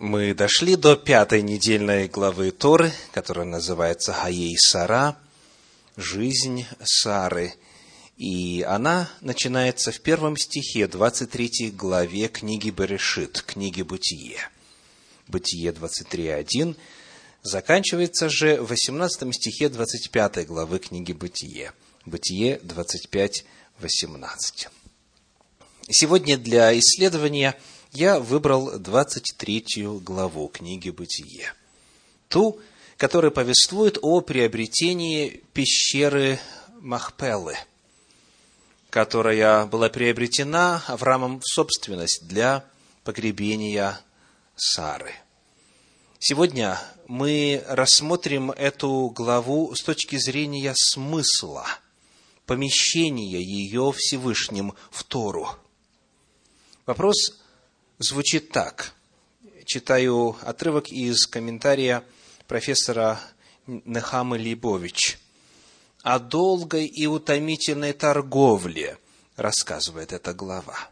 Мы дошли до пятой недельной главы Торы, которая называется Хаей Сара, жизнь Сары. И она начинается в первом стихе 23 главе книги Берешит, книги Бытие. Бытие 23.1 заканчивается же в 18 стихе 25 главы книги Бытие. Бытие 25.18. Сегодня для исследования – я выбрал 23 главу книги «Бытие». Ту, которая повествует о приобретении пещеры Махпелы, которая была приобретена Авраамом в собственность для погребения Сары. Сегодня мы рассмотрим эту главу с точки зрения смысла, помещения ее Всевышним в Тору. Вопрос звучит так. Читаю отрывок из комментария профессора Нехамы Лейбович. О долгой и утомительной торговле рассказывает эта глава.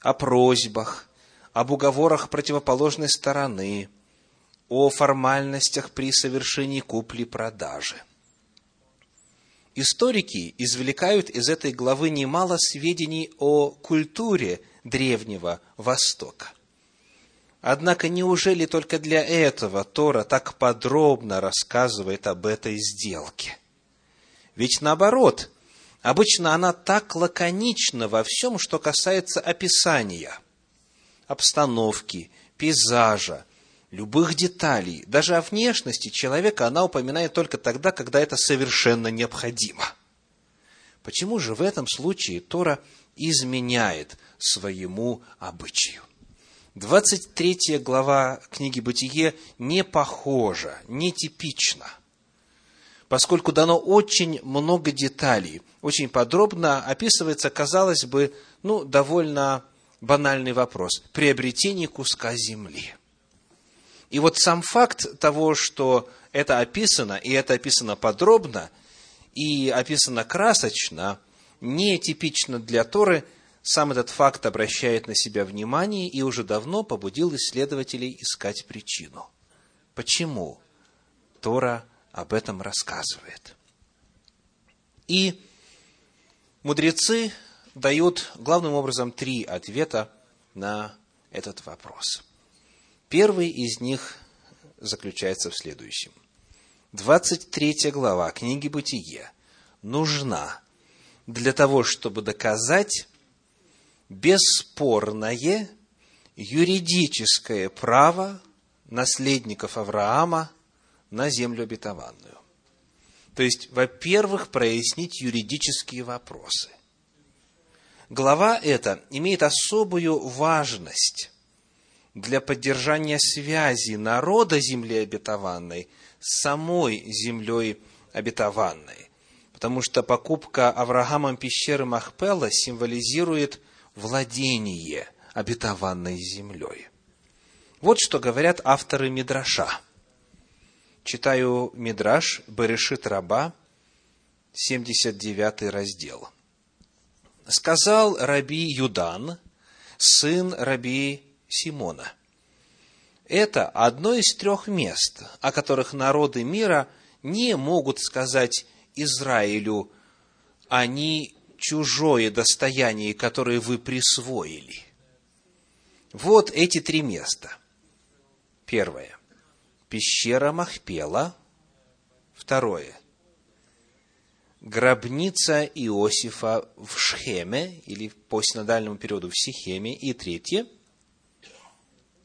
О просьбах, об уговорах противоположной стороны, о формальностях при совершении купли-продажи. Историки извлекают из этой главы немало сведений о культуре Древнего Востока. Однако неужели только для этого Тора так подробно рассказывает об этой сделке? Ведь наоборот, обычно она так лаконична во всем, что касается описания, обстановки, пейзажа, любых деталей, даже о внешности человека она упоминает только тогда, когда это совершенно необходимо. Почему же в этом случае Тора изменяет своему обычаю. 23 глава книги «Бытие» не похожа, не типична, поскольку дано очень много деталей, очень подробно описывается, казалось бы, ну, довольно банальный вопрос – приобретение куска земли. И вот сам факт того, что это описано, и это описано подробно, и описано красочно, не типично для Торы – сам этот факт обращает на себя внимание и уже давно побудил исследователей искать причину. Почему Тора об этом рассказывает? И мудрецы дают главным образом три ответа на этот вопрос. Первый из них заключается в следующем. 23 глава книги «Бытие» нужна для того, чтобы доказать бесспорное юридическое право наследников Авраама на землю обетованную. То есть, во-первых, прояснить юридические вопросы. Глава эта имеет особую важность для поддержания связи народа земли обетованной с самой землей обетованной. Потому что покупка Авраамом пещеры Махпела символизирует владение обетованной землей. Вот что говорят авторы Мидраша. Читаю Мидраш Берешит Раба, 79 раздел. Сказал Раби Юдан, сын Раби Симона. Это одно из трех мест, о которых народы мира не могут сказать Израилю, они чужое достояние, которое вы присвоили. Вот эти три места. Первое. Пещера Махпела. Второе. Гробница Иосифа в Шхеме, или по синодальному периоду в Сихеме. И третье.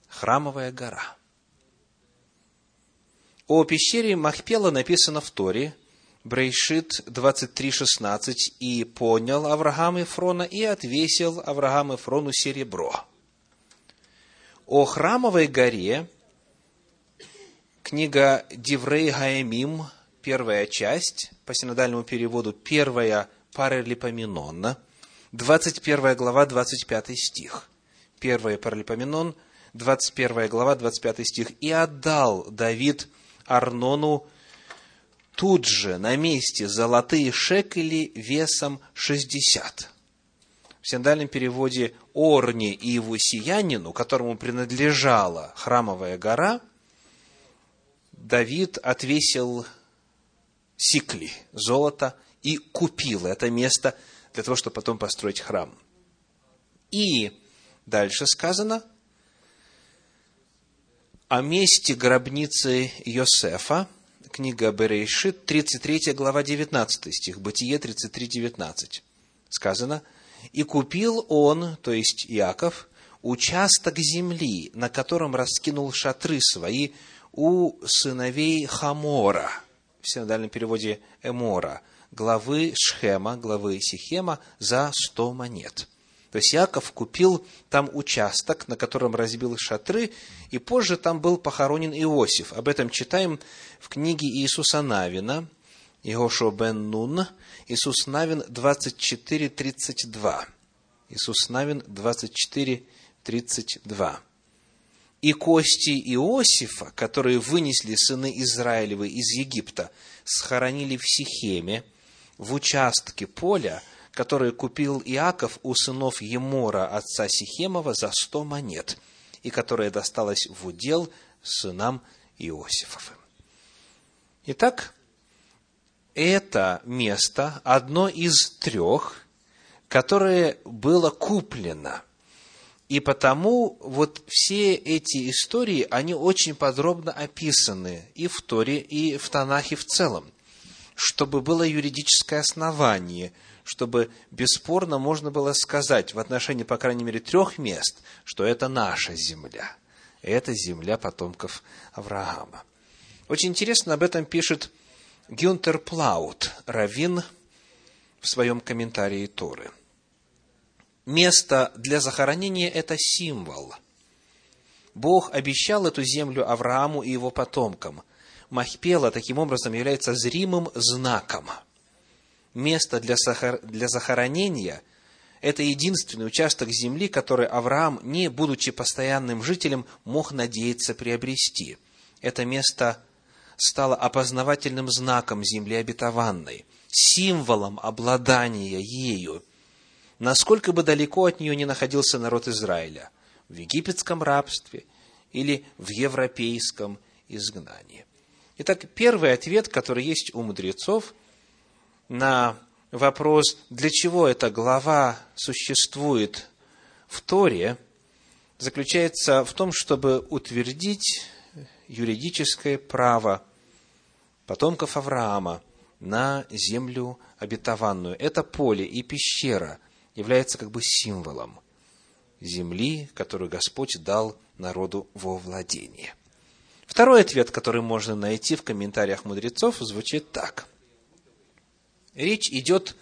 Храмовая гора. О пещере Махпела написано в Торе – Брейшит 23.16, «И понял Авраам Ефрона, и отвесил Авраам Ефрону серебро». О храмовой горе, книга Диврей Гаемим, первая часть, по синодальному переводу, первая паралипоменон, 21 глава, 25 стих. Первая паралипоменон, 21 глава, 25 стих. «И отдал Давид Арнону тут же на месте золотые шекели весом 60. в синдальном переводе Орне и его сиянину, которому принадлежала храмовая гора, Давид отвесил сикли золота и купил это место для того, чтобы потом построить храм. И дальше сказано о месте гробницы Йосефа, книга Берейшит, 33 глава, 19 стих, Бытие 33, 19. Сказано, «И купил он, то есть Иаков, участок земли, на котором раскинул шатры свои у сыновей Хамора, в синодальном переводе Эмора, главы Шхема, главы Сихема, за сто монет. То есть Яков купил там участок, на котором разбил шатры, и позже там был похоронен Иосиф. Об этом читаем в книге Иисуса Навина, Иошуа бен Нун, Иисус Навин 24.32. Иисус Навин 24.32 и кости Иосифа, которые вынесли сыны Израилевы из Египта, схоронили в Сихеме, в участке поля, который купил Иаков у сынов Емора, отца Сихемова, за сто монет, и которое досталось в удел сынам Иосифовым. Итак, это место одно из трех, которое было куплено – и потому вот все эти истории, они очень подробно описаны и в Торе, и в Танахе в целом, чтобы было юридическое основание, чтобы бесспорно можно было сказать в отношении, по крайней мере, трех мест, что это наша земля. Это земля потомков Авраама. Очень интересно об этом пишет Гюнтер Плаут, раввин, в своем комментарии Торы – место для захоронения – это символ. Бог обещал эту землю Аврааму и его потомкам. Махпела таким образом является зримым знаком. Место для, сахар... для захоронения – это единственный участок земли, который Авраам, не будучи постоянным жителем, мог надеяться приобрести. Это место стало опознавательным знаком земли обетованной, символом обладания ею – насколько бы далеко от нее не находился народ Израиля, в египетском рабстве или в европейском изгнании. Итак, первый ответ, который есть у мудрецов на вопрос, для чего эта глава существует в Торе, заключается в том, чтобы утвердить юридическое право потомков Авраама на землю обетованную. Это поле и пещера – является как бы символом земли, которую Господь дал народу во владение. Второй ответ, который можно найти в комментариях мудрецов, звучит так. Речь идет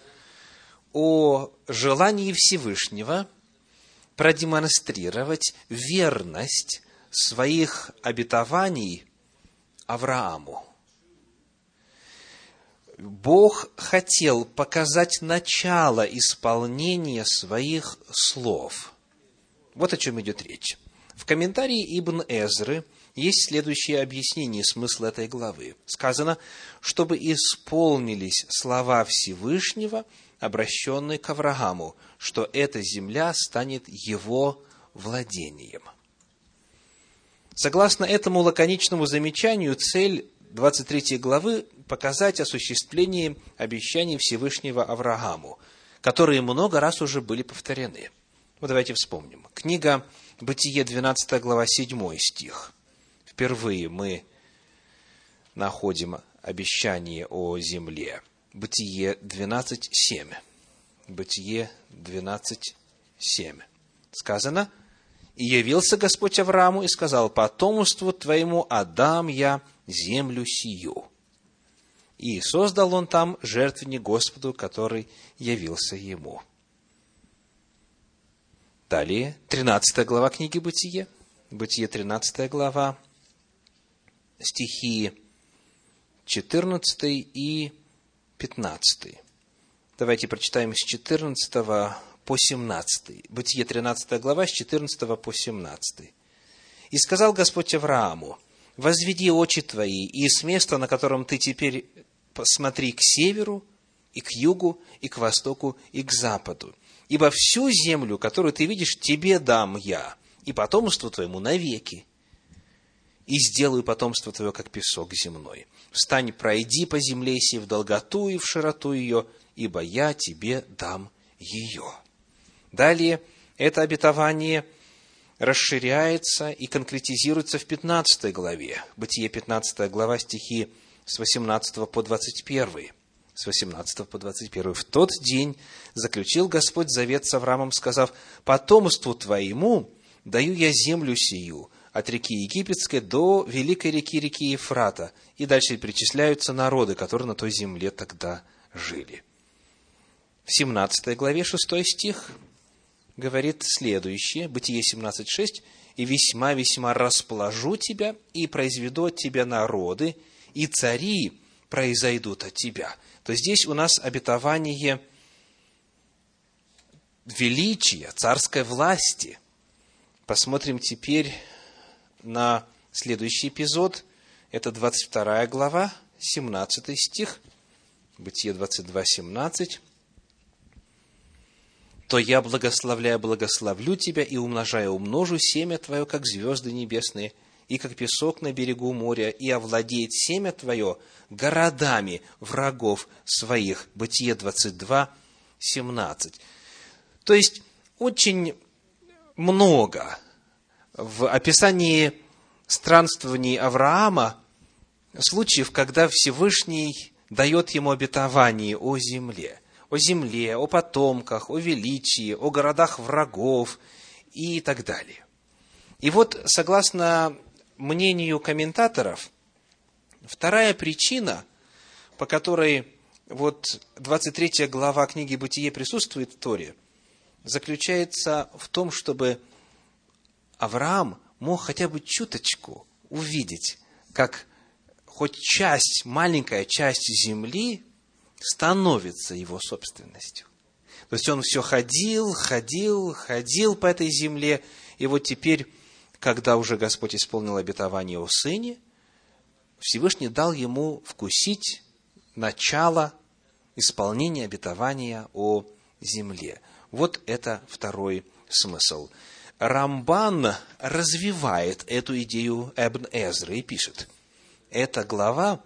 о желании Всевышнего продемонстрировать верность своих обетований Аврааму. Бог хотел показать начало исполнения своих слов. Вот о чем идет речь. В комментарии Ибн Эзры есть следующее объяснение смысла этой главы. Сказано, чтобы исполнились слова Всевышнего, обращенные к Аврааму, что эта земля станет его владением. Согласно этому лаконичному замечанию, цель 23 главы показать осуществление обещаний Всевышнего Аврааму, которые много раз уже были повторены. Вот давайте вспомним. Книга Бытие, 12 глава, 7 стих. Впервые мы находим обещание о земле. Бытие 12, 7. Бытие 12, 7. Сказано, «И явился Господь Аврааму и сказал, потомству твоему отдам я землю сию. И создал он там жертвенник Господу, который явился ему. Далее, 13 глава книги Бытие, Бытие 13 глава, стихи 14 и 15. Давайте прочитаем с 14 по 17. Бытие 13 глава, с 14 по 17. «И сказал Господь Аврааму, возведи очи твои, и с места, на котором ты теперь посмотри к северу, и к югу, и к востоку, и к западу, ибо всю землю, которую ты видишь, тебе дам я, и потомству твоему навеки, и сделаю потомство твое, как песок земной. Встань, пройди по земле сей в долготу и в широту ее, ибо я тебе дам ее. Далее, это обетование расширяется и конкретизируется в 15 главе. Бытие 15 глава, стихи с 18 по 21. С 18 по 21. «В тот день заключил Господь завет с Авраамом, сказав, «Потомству твоему даю я землю сию, от реки Египетской до великой реки, реки Ефрата». И дальше перечисляются народы, которые на той земле тогда жили. В 17 главе 6 стих говорит следующее, Бытие 17.6, «И весьма-весьма расположу тебя, и произведу от тебя народы, и цари произойдут от тебя». То здесь у нас обетование величия, царской власти. Посмотрим теперь на следующий эпизод. Это 22 глава, 17 стих, Бытие 22, 17 то я, благословляя, благословлю тебя и умножая, умножу семя твое, как звезды небесные, и как песок на берегу моря, и овладеет семя твое городами врагов своих. Бытие 22, 17. То есть, очень много в описании странствований Авраама случаев, когда Всевышний дает ему обетование о земле о земле, о потомках, о величии, о городах врагов и так далее. И вот, согласно мнению комментаторов, вторая причина, по которой вот 23 глава книги «Бытие» присутствует в Торе, заключается в том, чтобы Авраам мог хотя бы чуточку увидеть, как хоть часть, маленькая часть земли становится его собственностью. То есть он все ходил, ходил, ходил по этой земле, и вот теперь, когда уже Господь исполнил обетование о сыне, Всевышний дал ему вкусить начало исполнения обетования о земле. Вот это второй смысл. Рамбан развивает эту идею Эбн Эзры и пишет, эта глава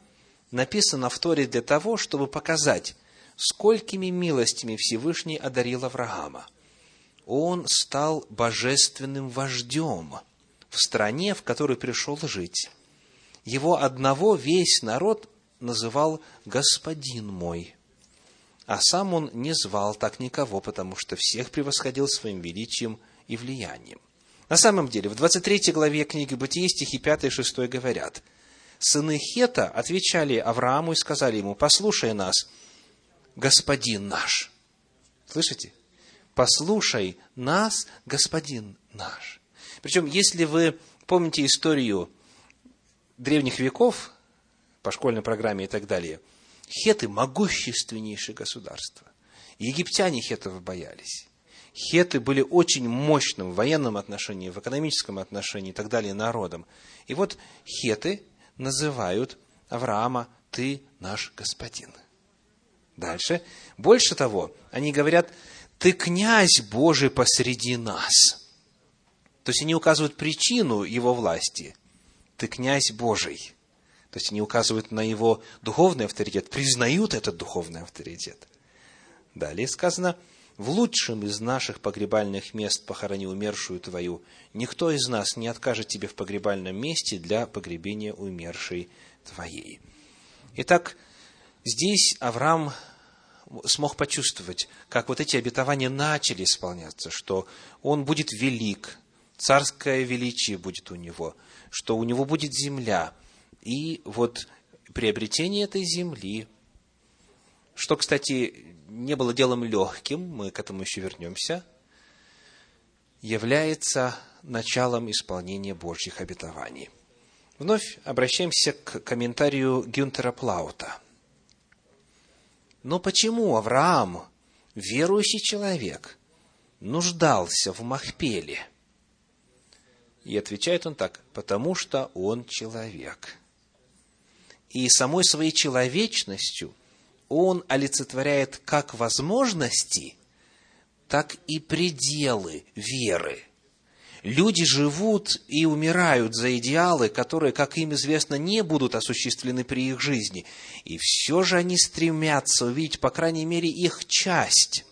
написано в Торе для того, чтобы показать, сколькими милостями Всевышний одарил Авраама. Он стал божественным вождем в стране, в которой пришел жить. Его одного весь народ называл «господин мой», а сам он не звал так никого, потому что всех превосходил своим величием и влиянием. На самом деле, в 23 главе книги Бытия стихи 5 и 6 говорят – сыны Хета отвечали Аврааму и сказали ему, послушай нас, господин наш. Слышите? Послушай нас, господин наш. Причем, если вы помните историю древних веков, по школьной программе и так далее, хеты – могущественнейшее государство. Египтяне хетов боялись. Хеты были очень мощным в военном отношении, в экономическом отношении и так далее народом. И вот хеты называют Авраама «ты наш господин». Дальше. Больше того, они говорят «ты князь Божий посреди нас». То есть они указывают причину его власти. «Ты князь Божий». То есть они указывают на его духовный авторитет, признают этот духовный авторитет. Далее сказано – в лучшем из наших погребальных мест похорони умершую твою. Никто из нас не откажет тебе в погребальном месте для погребения умершей твоей. Итак, здесь Авраам смог почувствовать, как вот эти обетования начали исполняться, что он будет велик, царское величие будет у него, что у него будет земля. И вот приобретение этой земли, что, кстати, не было делом легким, мы к этому еще вернемся, является началом исполнения Божьих обетований. Вновь обращаемся к комментарию Гюнтера Плаута. Но почему Авраам, верующий человек, нуждался в Махпеле? И отвечает он так, потому что он человек. И самой своей человечностью – он олицетворяет как возможности, так и пределы веры. Люди живут и умирают за идеалы, которые, как им известно, не будут осуществлены при их жизни. И все же они стремятся увидеть, по крайней мере, их часть,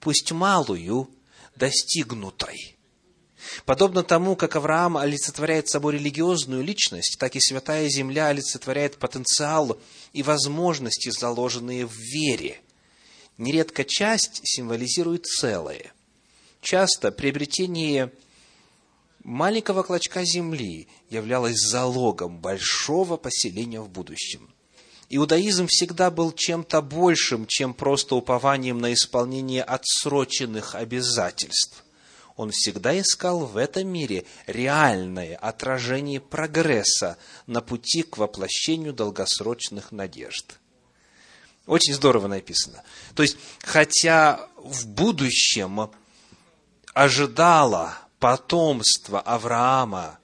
пусть малую, достигнутой. Подобно тому, как Авраам олицетворяет собой религиозную личность, так и Святая Земля олицетворяет потенциал и возможности, заложенные в вере. Нередко часть символизирует целое. Часто приобретение маленького клочка земли являлось залогом большого поселения в будущем. Иудаизм всегда был чем-то большим, чем просто упованием на исполнение отсроченных обязательств. Он всегда искал в этом мире реальное отражение прогресса на пути к воплощению долгосрочных надежд. Очень здорово написано. То есть, хотя в будущем ожидало потомство Авраама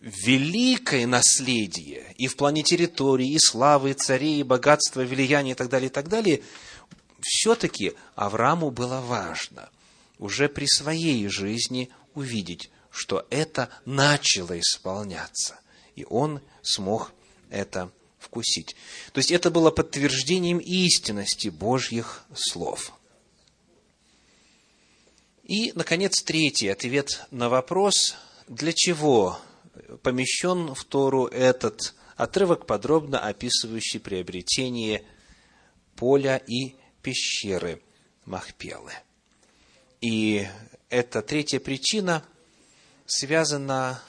великое наследие и в плане территории, и славы, и царей, и богатства, влияния и так далее, и так далее, все-таки Аврааму было важно уже при своей жизни увидеть, что это начало исполняться, и он смог это вкусить. То есть это было подтверждением истинности Божьих слов – и, наконец, третий ответ на вопрос, для чего помещен в Тору этот отрывок, подробно описывающий приобретение поля и пещеры Махпелы. И эта третья причина связана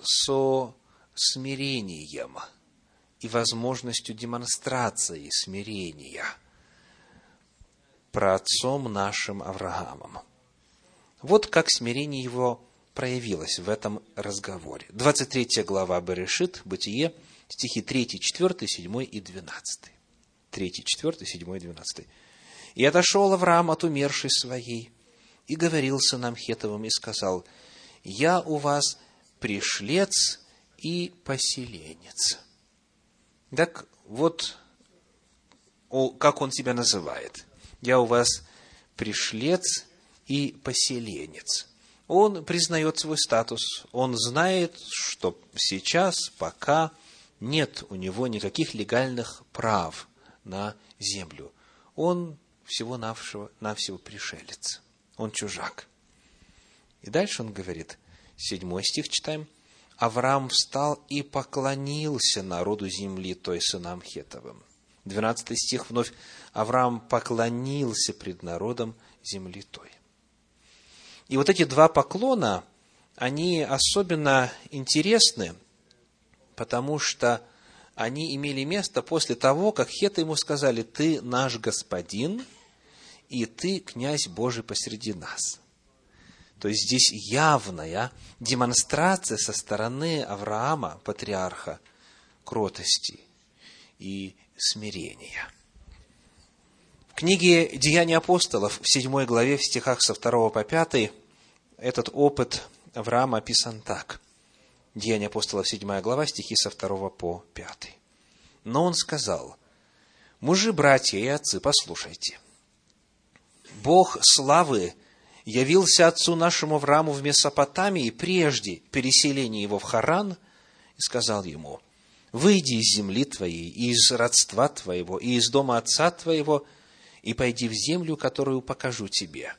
со смирением и возможностью демонстрации смирения про отцом нашим Авраамом. Вот как смирение его проявилось в этом разговоре. 23 глава Берешит, Бытие, стихи 3, 4, 7 и 12. 3, 4, 7 и 12. «И отошел Авраам от умершей своей, и говорил сынам Хетовым, и сказал, «Я у вас пришлец и поселенец». Так вот, как он себя называет. «Я у вас пришлец и поселенец. Он признает свой статус, он знает, что сейчас пока нет у него никаких легальных прав на землю. Он всего-навсего навсего пришелец, он чужак. И дальше он говорит, седьмой стих читаем, Авраам встал и поклонился народу земли, той сынам Хетовым. Двенадцатый стих вновь, Авраам поклонился пред народом земли той. И вот эти два поклона, они особенно интересны, потому что они имели место после того, как хеты ему сказали, ты наш господин, и ты князь Божий посреди нас. То есть здесь явная демонстрация со стороны Авраама, патриарха, кротости и смирения. В книге «Деяния апостолов» в 7 главе, в стихах со 2 по 5 этот опыт Авраама описан так. Деяния апостолов, 7 глава, стихи со 2 по 5. Но он сказал, мужи, братья и отцы, послушайте. Бог славы явился отцу нашему Аврааму в Месопотамии прежде переселения его в Харан и сказал ему, «Выйди из земли твоей, и из родства твоего, и из дома отца твоего, и пойди в землю, которую покажу тебе».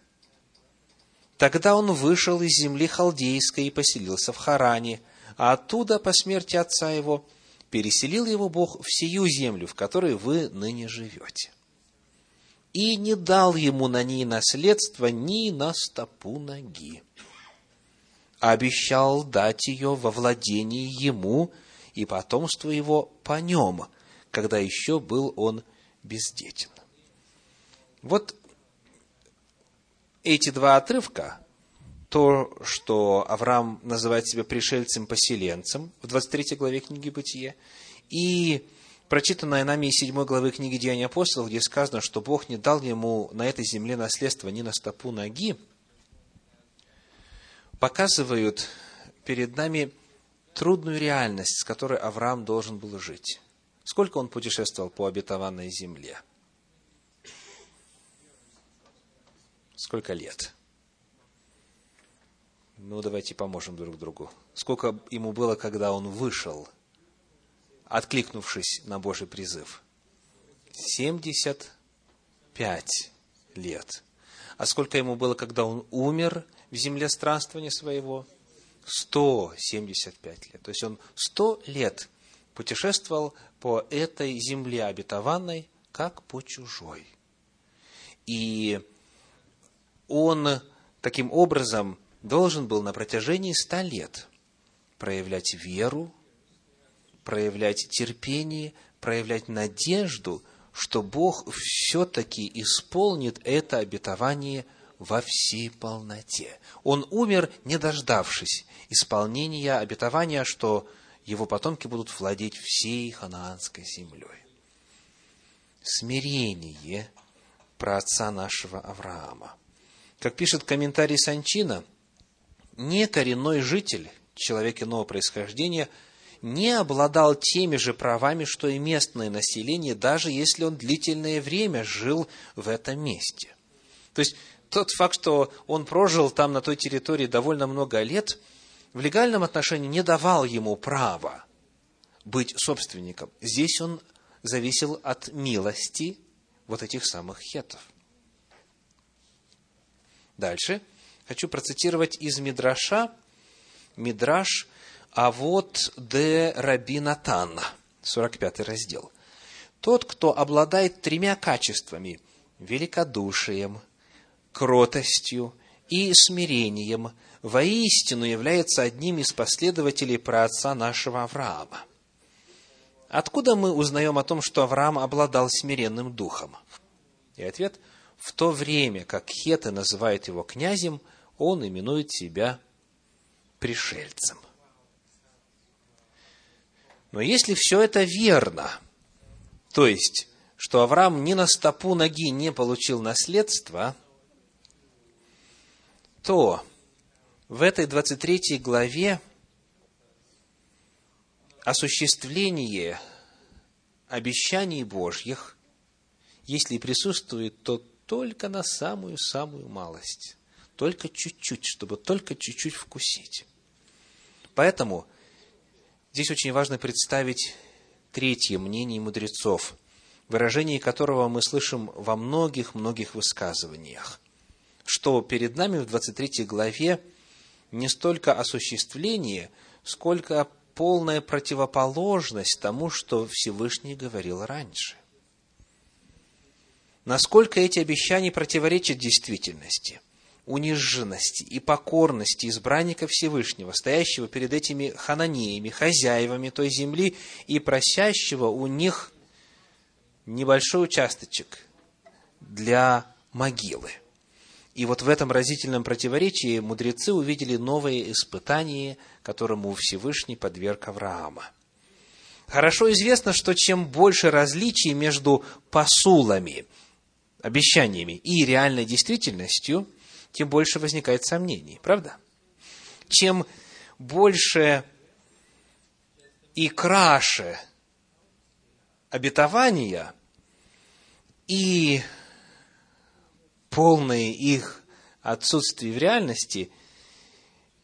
Тогда он вышел из земли халдейской и поселился в Харане, а оттуда, по смерти отца его, переселил его Бог в сию землю, в которой вы ныне живете. И не дал ему на ней наследство ни на стопу ноги. Обещал дать ее во владении ему и потомству его по нем, когда еще был он бездетен. Вот эти два отрывка, то, что Авраам называет себя пришельцем-поселенцем в 23 главе книги Бытия, и прочитанная нами из 7 главы книги Деяния апостолов, где сказано, что Бог не дал ему на этой земле наследство ни на стопу ноги, показывают перед нами трудную реальность, с которой Авраам должен был жить. Сколько он путешествовал по обетованной земле – Сколько лет? Ну, давайте поможем друг другу. Сколько ему было, когда он вышел, откликнувшись на Божий призыв? 75 лет. А сколько ему было, когда он умер в земле странствования своего? 175 лет. То есть он 100 лет путешествовал по этой земле обетованной, как по чужой. И он таким образом должен был на протяжении ста лет проявлять веру, проявлять терпение, проявлять надежду, что Бог все-таки исполнит это обетование во всей полноте. Он умер, не дождавшись исполнения обетования, что его потомки будут владеть всей ханаанской землей. Смирение про отца нашего Авраама. Как пишет комментарий Санчина, не коренной житель, человек иного происхождения, не обладал теми же правами, что и местное население, даже если он длительное время жил в этом месте. То есть, тот факт, что он прожил там, на той территории, довольно много лет, в легальном отношении не давал ему права быть собственником. Здесь он зависел от милости вот этих самых хетов. Дальше хочу процитировать из Мидраша, Мидраш а вот де Рабинатан, 45 раздел. Тот, кто обладает тремя качествами – великодушием, кротостью и смирением, воистину является одним из последователей праотца нашего Авраама. Откуда мы узнаем о том, что Авраам обладал смиренным духом? И ответ – в то время, как хеты называют его князем, он именует себя пришельцем. Но если все это верно, то есть, что Авраам ни на стопу ноги не получил наследство, то в этой 23 главе осуществление обещаний Божьих, если присутствует, то только на самую-самую малость, только чуть-чуть, чтобы только чуть-чуть вкусить. Поэтому здесь очень важно представить третье мнение мудрецов, выражение которого мы слышим во многих-многих высказываниях, что перед нами в 23 главе не столько осуществление, сколько полная противоположность тому, что Всевышний говорил раньше. Насколько эти обещания противоречат действительности, униженности и покорности избранника Всевышнего, стоящего перед этими хананеями, хозяевами той земли и просящего у них небольшой участочек для могилы. И вот в этом разительном противоречии мудрецы увидели новое испытание, которому Всевышний подверг Авраама. Хорошо известно, что чем больше различий между посулами – обещаниями и реальной действительностью, тем больше возникает сомнений, правда? Чем больше и краше обетования и полное их отсутствие в реальности,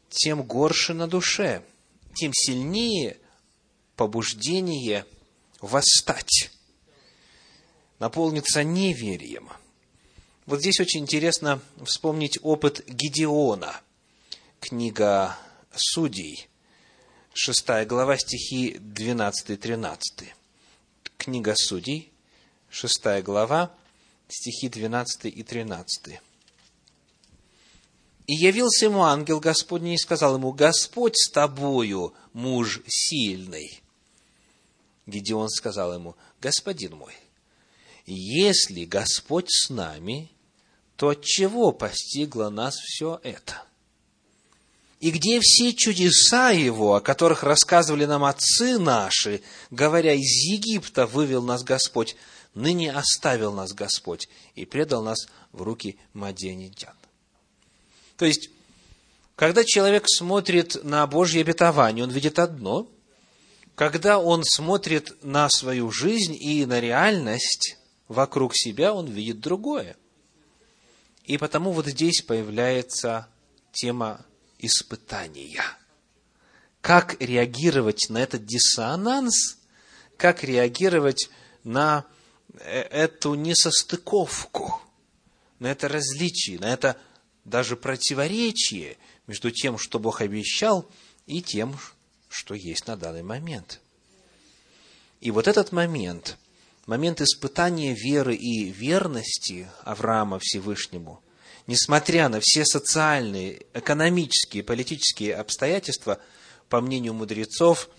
тем горше на душе, тем сильнее побуждение восстать наполнится неверием. Вот здесь очень интересно вспомнить опыт Гедеона. Книга Судей, 6 глава, стихи 12-13. Книга Судей, 6 глава, стихи 12 и 13. «И явился ему ангел Господний и сказал ему, Господь с тобою, муж сильный». Гедеон сказал ему, Господин мой, если Господь с нами, то от чего постигло нас все это? И где все чудеса Его, о которых рассказывали нам отцы наши, говоря, из Египта вывел нас Господь, ныне оставил нас Господь и предал нас в руки мадианитян. То есть, когда человек смотрит на Божье обетование, он видит одно. Когда он смотрит на свою жизнь и на реальность, вокруг себя, он видит другое. И потому вот здесь появляется тема испытания. Как реагировать на этот диссонанс, как реагировать на э, эту несостыковку, на это различие, на это даже противоречие между тем, что Бог обещал, и тем, что есть на данный момент. И вот этот момент, момент испытания веры и верности Авраама Всевышнему, несмотря на все социальные, экономические, политические обстоятельства, по мнению мудрецов,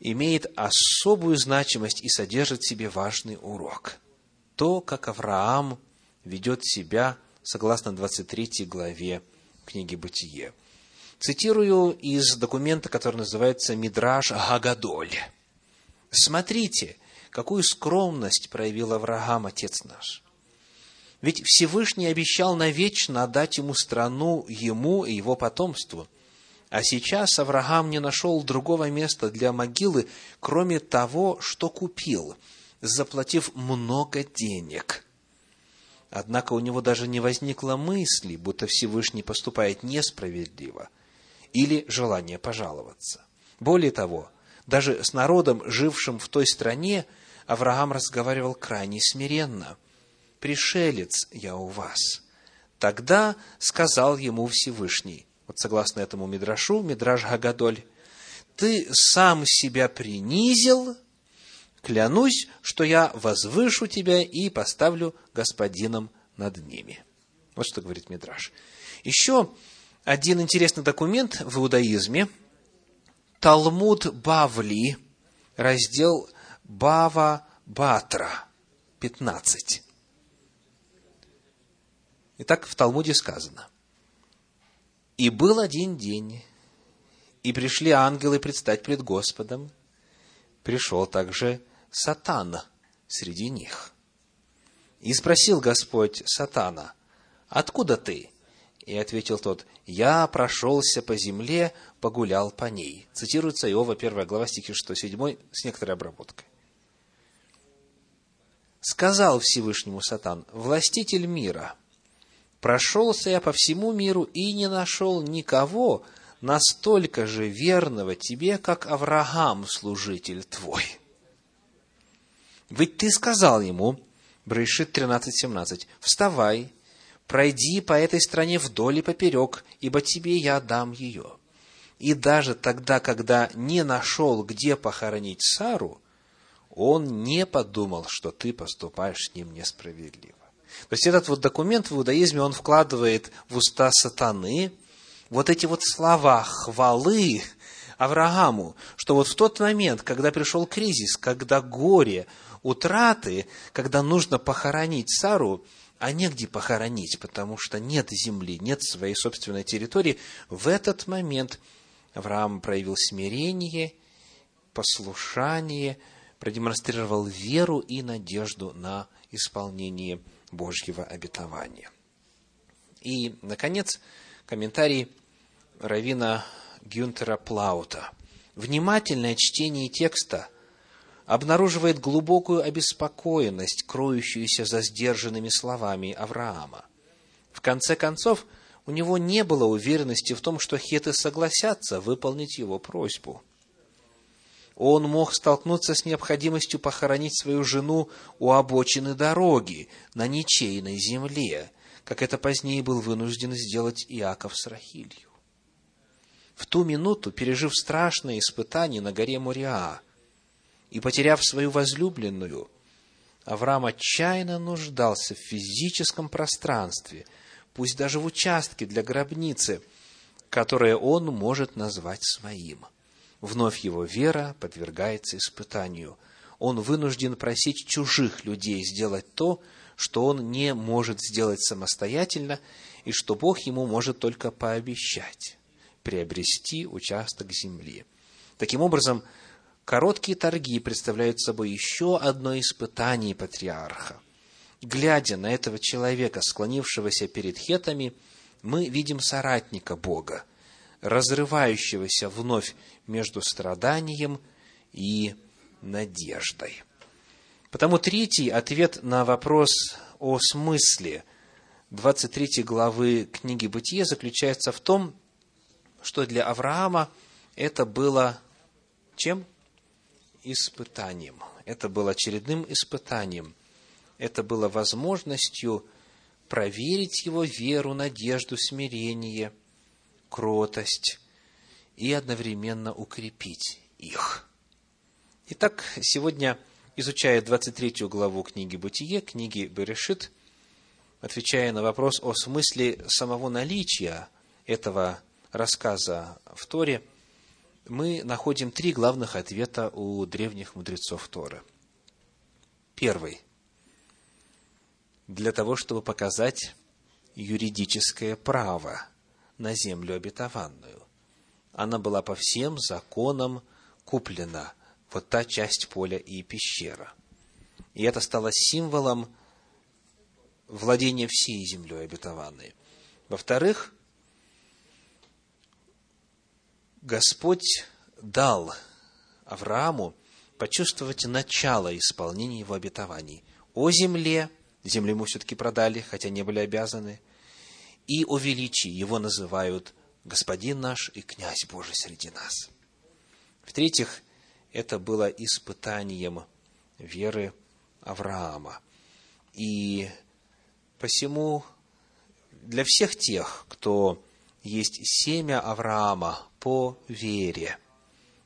имеет особую значимость и содержит в себе важный урок. То, как Авраам ведет себя согласно 23 главе книги «Бытие». Цитирую из документа, который называется «Мидраш Гагадоль». Смотрите, какую скромность проявил Авраам, отец наш. Ведь Всевышний обещал навечно отдать ему страну, ему и его потомству. А сейчас Авраам не нашел другого места для могилы, кроме того, что купил, заплатив много денег – Однако у него даже не возникло мысли, будто Всевышний поступает несправедливо, или желания пожаловаться. Более того, даже с народом, жившим в той стране, Авраам разговаривал крайне смиренно. «Пришелец я у вас». Тогда сказал ему Всевышний, вот согласно этому Мидрашу, Мидраш Гагадоль, «Ты сам себя принизил, клянусь, что я возвышу тебя и поставлю господином над ними. Вот что говорит Мидраш. Еще один интересный документ в иудаизме. Талмуд Бавли, раздел Бава Батра, 15. Итак, в Талмуде сказано. «И был один день, и пришли ангелы предстать пред Господом. Пришел также Сатана среди них. И спросил Господь Сатана, «Откуда ты?» И ответил тот, «Я прошелся по земле, погулял по ней». Цитируется Иова, 1 глава, стихи 6-7, с некоторой обработкой. Сказал Всевышнему Сатан, «Властитель мира, прошелся я по всему миру и не нашел никого настолько же верного тебе, как Авраам, служитель твой». Ведь ты сказал ему, Брейшит 13.17, «Вставай, пройди по этой стране вдоль и поперек, ибо тебе я дам ее». И даже тогда, когда не нашел, где похоронить Сару, он не подумал, что ты поступаешь с ним несправедливо. То есть этот вот документ в иудаизме, он вкладывает в уста сатаны вот эти вот слова хвалы Аврааму, что вот в тот момент, когда пришел кризис, когда горе, утраты, когда нужно похоронить Сару, а негде похоронить, потому что нет земли, нет своей собственной территории, в этот момент Авраам проявил смирение, послушание, продемонстрировал веру и надежду на исполнение Божьего обетования. И, наконец, комментарий Равина Гюнтера Плаута. Внимательное чтение текста – обнаруживает глубокую обеспокоенность, кроющуюся за сдержанными словами Авраама. В конце концов, у него не было уверенности в том, что хеты согласятся выполнить его просьбу. Он мог столкнуться с необходимостью похоронить свою жену у обочины дороги, на ничейной земле, как это позднее был вынужден сделать Иаков с Рахилью. В ту минуту, пережив страшное испытание на горе Мориа, и потеряв свою возлюбленную, Авраам отчаянно нуждался в физическом пространстве, пусть даже в участке для гробницы, которое он может назвать своим. Вновь его вера подвергается испытанию. Он вынужден просить чужих людей сделать то, что он не может сделать самостоятельно, и что Бог ему может только пообещать – приобрести участок земли. Таким образом, Короткие торги представляют собой еще одно испытание патриарха. Глядя на этого человека, склонившегося перед хетами, мы видим соратника Бога, разрывающегося вновь между страданием и надеждой. Потому третий ответ на вопрос о смысле 23 главы книги Бытия заключается в том, что для Авраама это было чем? Испытанием. Это было очередным испытанием. Это было возможностью проверить его веру, надежду, смирение, кротость и одновременно укрепить их. Итак, сегодня, изучая 23 главу книги Бытие, книги Берешит, отвечая на вопрос о смысле самого наличия этого рассказа в Торе, мы находим три главных ответа у древних мудрецов Торы. Первый. Для того, чтобы показать юридическое право на землю обетованную. Она была по всем законам куплена, вот та часть поля и пещера. И это стало символом владения всей землей обетованной. Во-вторых, Господь дал Аврааму почувствовать начало исполнения его обетований. О земле, землю ему все-таки продали, хотя не были обязаны, и о величии его называют Господин наш и князь Божий среди нас. В-третьих, это было испытанием веры Авраама. И посему для всех тех, кто есть семя Авраама по вере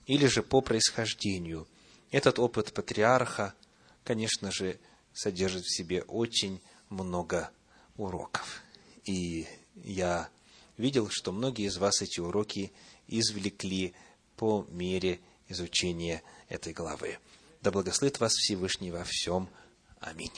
или же по происхождению. Этот опыт патриарха, конечно же, содержит в себе очень много уроков. И я видел, что многие из вас эти уроки извлекли по мере изучения этой главы. Да благословит вас Всевышний во всем. Аминь.